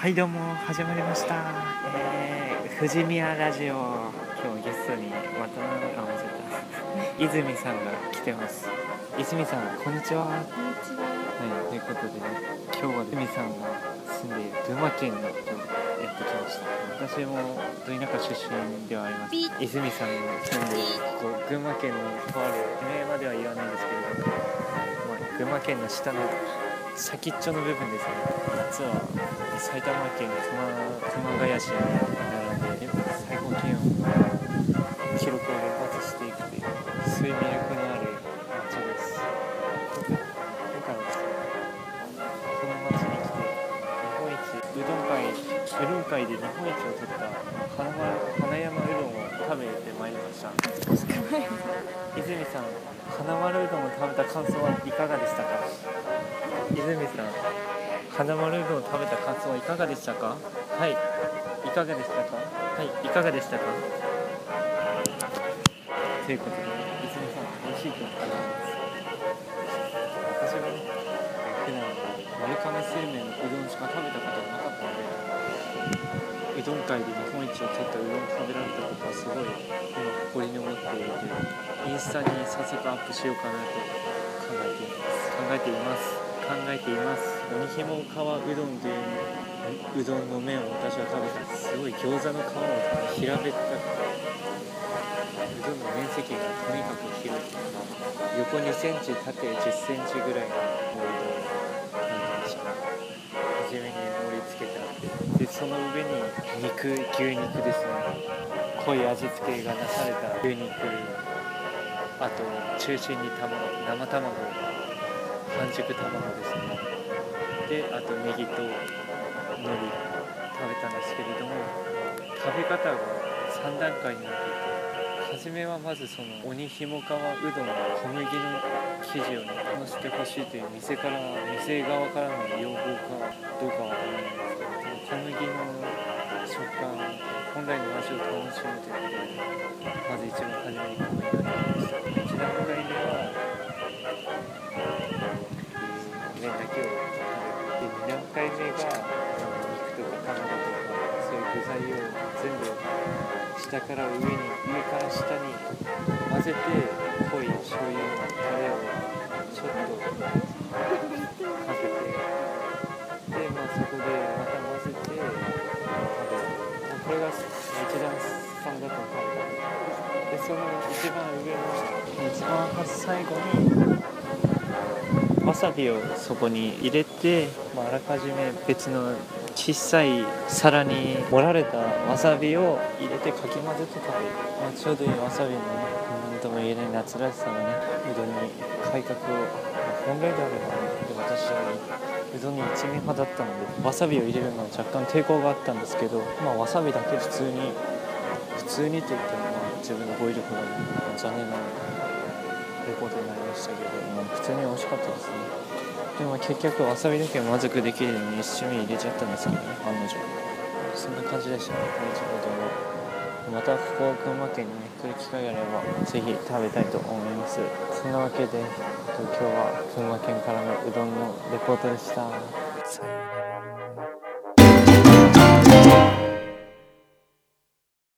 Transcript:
はいどうも始まりました、えー、富士宮ラジオ今日ゲストにまたあ間違えた泉さんが来てます。泉さんこんにちは。はこんにちは。いということでね今日は泉さんが住んでいる群馬県の方にやってきました。私もど田舎出身ではあります。泉さんが住んでいるここ群馬県のとある地名までは言わないんですけれども、まあ、群馬県の下の先っちょの部分ですね夏は埼玉県熊熊谷市に並んで最高気温記録を連発していくというそういう魅力のある街です今回はですねこの街に来て日本一うどん会うどん会で日本一を取った花花山うどんを食べてまいりました。泉さん花丸うどんを食べた感想はいかがでしたか？泉さん花丸うどんを食べた感想はいかがでしたか？はい。いかがでしたか？はい。いかがでしたか？ということで泉さん美味しいと思います私はね普段丸亀製麺のうどんしか食べたことがなかったのでうどん界で日本一を取ったうどんを食べられたことはすごい今誇りに思っている。のでインスタに早速アップしようかなと考えています。考えています考えています。鬼ひも川うどんといううどんの麺を私は食べた。すごい餃子の皮を平べった。くうどんの面積がとにかく広い横2センチ縦10センチぐらいのうどんなんでしょう初めに盛り付けてあってでその上に肉牛肉ですね。濃い味付けがなされた牛肉。あと中心に卵。生卵半熟卵ですね。であとネギと海苔食べたんですけれども食べ方が3段階になっていて初めはまずその鬼ひも川うどんの小麦の生地をねのしてほしいという店から店側からの要望かどうかは分からないんですけど小麦の食感本来の味を楽しむということでまず一番初めに小麦を麺だけを食べて2段階目が肉とか卵とかそういう具材を全部下から上に上から下に混ぜて濃い醤油のタレをちょっとかけて。でまあそこでまた混ぜてこれが一段三だと食べたでその一番上の一番最後にわさびをそこに入れて、まあ、あらかじめ別の小さい皿に盛られたわさびを入れてかき混ぜて食べる、まあ、ちょうどいいわさびのね何とも言えない夏らしさがねうどんに改革を、まあ本来であればねで私はうどんに一味派だったのでわさびを入れるのは若干抵抗があったんですけど、まあ、わさびだけ普通に普通にと言っても、まあ、自分の語彙力が、残念なのでレポートになりましたけど、まあ、普通に美味しかったですねでも結局わさびだけ満足できるように一緒に入れちゃったんですけどね。案の定そんな感じでしたね。この地方もまたここ群馬県に、ね、来る機会があればぜひ食べたいと思います。そんなわけで今日は群馬県からのうどんのレポートでした。さよなら